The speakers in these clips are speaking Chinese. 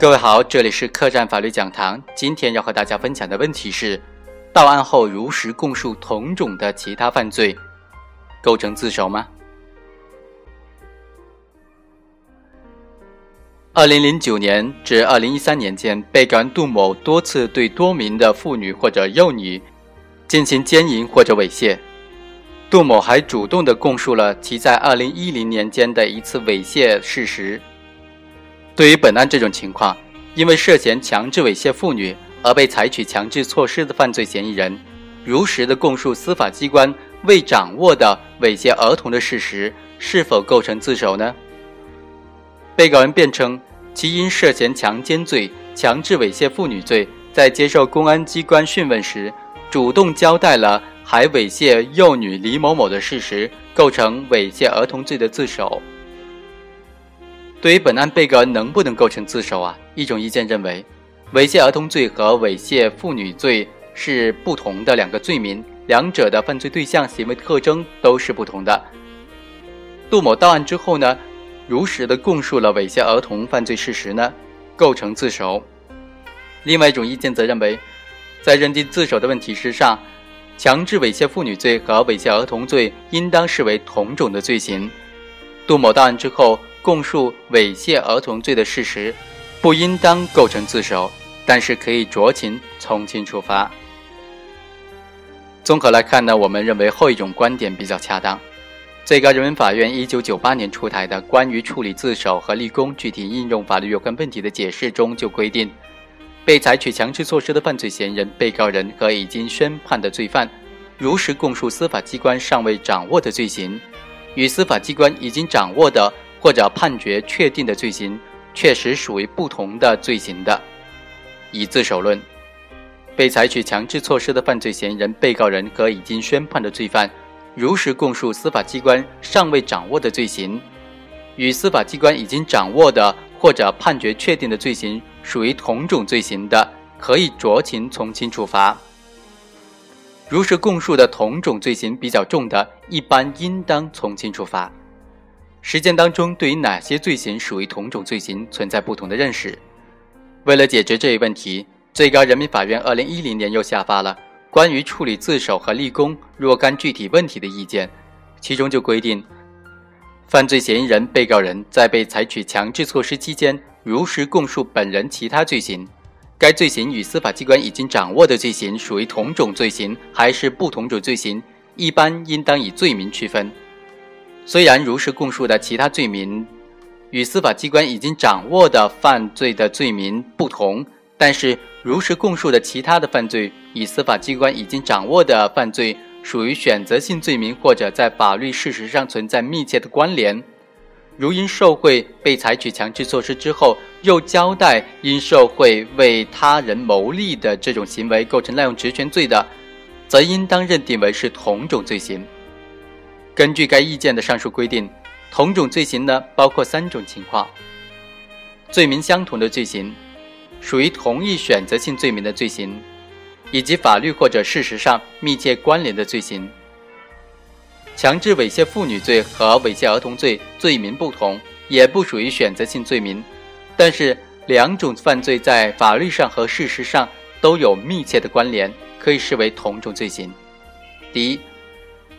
各位好，这里是客栈法律讲堂。今天要和大家分享的问题是：到案后如实供述同种的其他犯罪，构成自首吗？二零零九年至二零一三年间，被告人杜某多次对多名的妇女或者幼女进行奸淫或者猥亵。杜某还主动的供述了其在二零一零年间的一次猥亵事实。对于本案这种情况，因为涉嫌强制猥亵妇女而被采取强制措施的犯罪嫌疑人，如实的供述司法机关未掌握的猥亵儿童的事实，是否构成自首呢？被告人辩称，其因涉嫌强奸罪、强制猥亵妇女罪，在接受公安机关讯问时，主动交代了还猥亵幼女李某某的事实，构成猥亵儿童罪的自首。对于本案被告人能不能构成自首啊？一种意见认为，猥亵儿童罪和猥亵妇女罪是不同的两个罪名，两者的犯罪对象、行为特征都是不同的。杜某到案之后呢，如实的供述了猥亵儿童犯罪事实呢，构成自首。另外一种意见则认为，在认定自首的问题之上，强制猥亵妇女罪和猥亵儿童罪应当视为同种的罪行。杜某到案之后。供述猥亵儿童罪的事实，不应当构成自首，但是可以酌情从轻处罚。综合来看呢，我们认为后一种观点比较恰当。最高人民法院一九九八年出台的《关于处理自首和立功具体应用法律有关问题的解释》中就规定，被采取强制措施的犯罪嫌疑人、被告人和已经宣判的罪犯，如实供述司法机关尚未掌握的罪行，与司法机关已经掌握的。或者判决确定的罪行确实属于不同的罪行的，以自首论，被采取强制措施的犯罪嫌疑人、被告人和已经宣判的罪犯，如实供述司法机关尚未掌握的罪行，与司法机关已经掌握的或者判决确定的罪行属于同种罪行的，可以酌情从轻处罚。如实供述的同种罪行比较重的，一般应当从轻处罚。实践当中，对于哪些罪行属于同种罪行，存在不同的认识。为了解决这一问题，最高人民法院二零一零年又下发了《关于处理自首和立功若干具体问题的意见》，其中就规定，犯罪嫌疑人、被告人在被采取强制措施期间，如实供述本人其他罪行，该罪行与司法机关已经掌握的罪行属于同种罪行还是不同种罪行，一般应当以罪名区分。虽然如实供述的其他罪名与司法机关已经掌握的犯罪的罪名不同，但是如实供述的其他的犯罪与司法机关已经掌握的犯罪属于选择性罪名，或者在法律事实上存在密切的关联。如因受贿被采取强制措施之后，又交代因受贿为他人谋利的这种行为构成滥用职权罪的，则应当认定为是同种罪行。根据该意见的上述规定，同种罪行呢包括三种情况：罪名相同的罪行，属于同一选择性罪名的罪行，以及法律或者事实上密切关联的罪行。强制猥亵妇女罪和猥亵儿童罪罪名不同，也不属于选择性罪名，但是两种犯罪在法律上和事实上都有密切的关联，可以视为同种罪行。第一。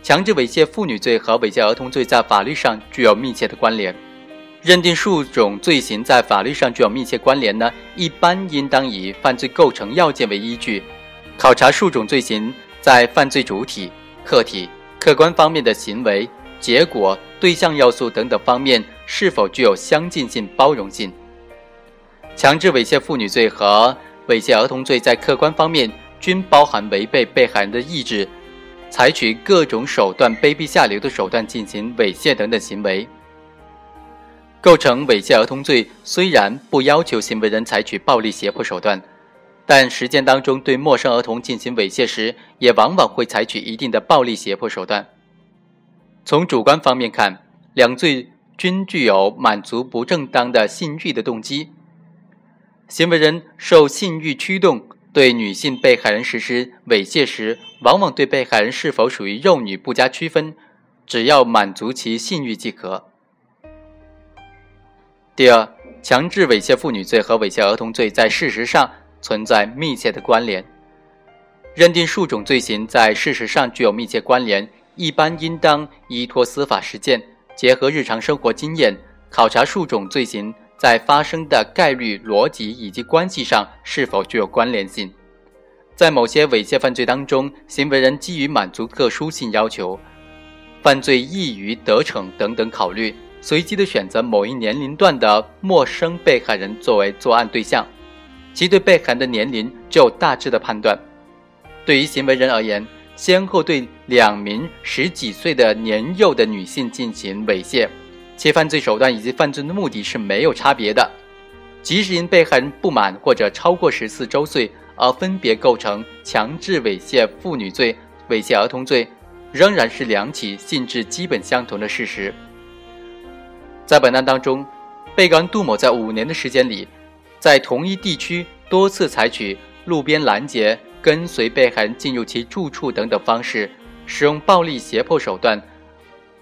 强制猥亵妇女罪和猥亵儿童罪在法律上具有密切的关联，认定数种罪行在法律上具有密切关联呢，一般应当以犯罪构成要件为依据，考察数种罪行在犯罪主体、客体、客观方面的行为、结果、对象要素等等方面是否具有相近性、包容性。强制猥亵妇女罪和猥亵儿童罪在客观方面均包含违背被害人的意志。采取各种手段、卑鄙下流的手段进行猥亵等等行为，构成猥亵儿童罪。虽然不要求行为人采取暴力胁迫手段，但实践当中对陌生儿童进行猥亵时，也往往会采取一定的暴力胁迫手段。从主观方面看，两罪均具有满足不正当的性欲的动机，行为人受性欲驱动。对女性被害人实施猥亵时，往往对被害人是否属于幼女不加区分，只要满足其性欲即可。第二，强制猥亵妇女罪和猥亵儿童罪在事实上存在密切的关联。认定数种罪行在事实上具有密切关联，一般应当依托司法实践，结合日常生活经验，考察数种罪行在发生的概率、逻辑以及关系上是否具有关联性。在某些猥亵犯罪当中，行为人基于满足特殊性要求、犯罪易于得逞等等考虑，随机的选择某一年龄段的陌生被害人作为作案对象，其对被害人的年龄就有大致的判断。对于行为人而言，先后对两名十几岁的年幼的女性进行猥亵，其犯罪手段以及犯罪的目的是没有差别的。即使因被害人不满或者超过十四周岁而分别构成强制猥亵妇女罪、猥亵儿童罪，仍然是两起性质基本相同的事实。在本案当中，被告人杜某在五年的时间里，在同一地区多次采取路边拦截。跟随被害人进入其住处等等方式，使用暴力胁迫手段，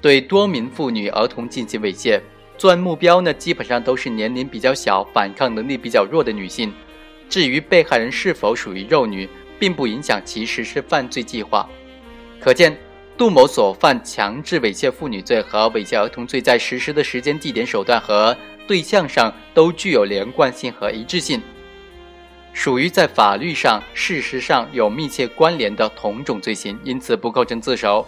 对多名妇女、儿童进行猥亵。作案目标呢，基本上都是年龄比较小、反抗能力比较弱的女性。至于被害人是否属于幼女，并不影响其实施犯罪计划。可见，杜某所犯强制猥亵妇女罪和猥亵儿童罪，在实施的时间、地点、手段和对象上都具有连贯性和一致性。属于在法律上、事实上有密切关联的同种罪行，因此不构成自首。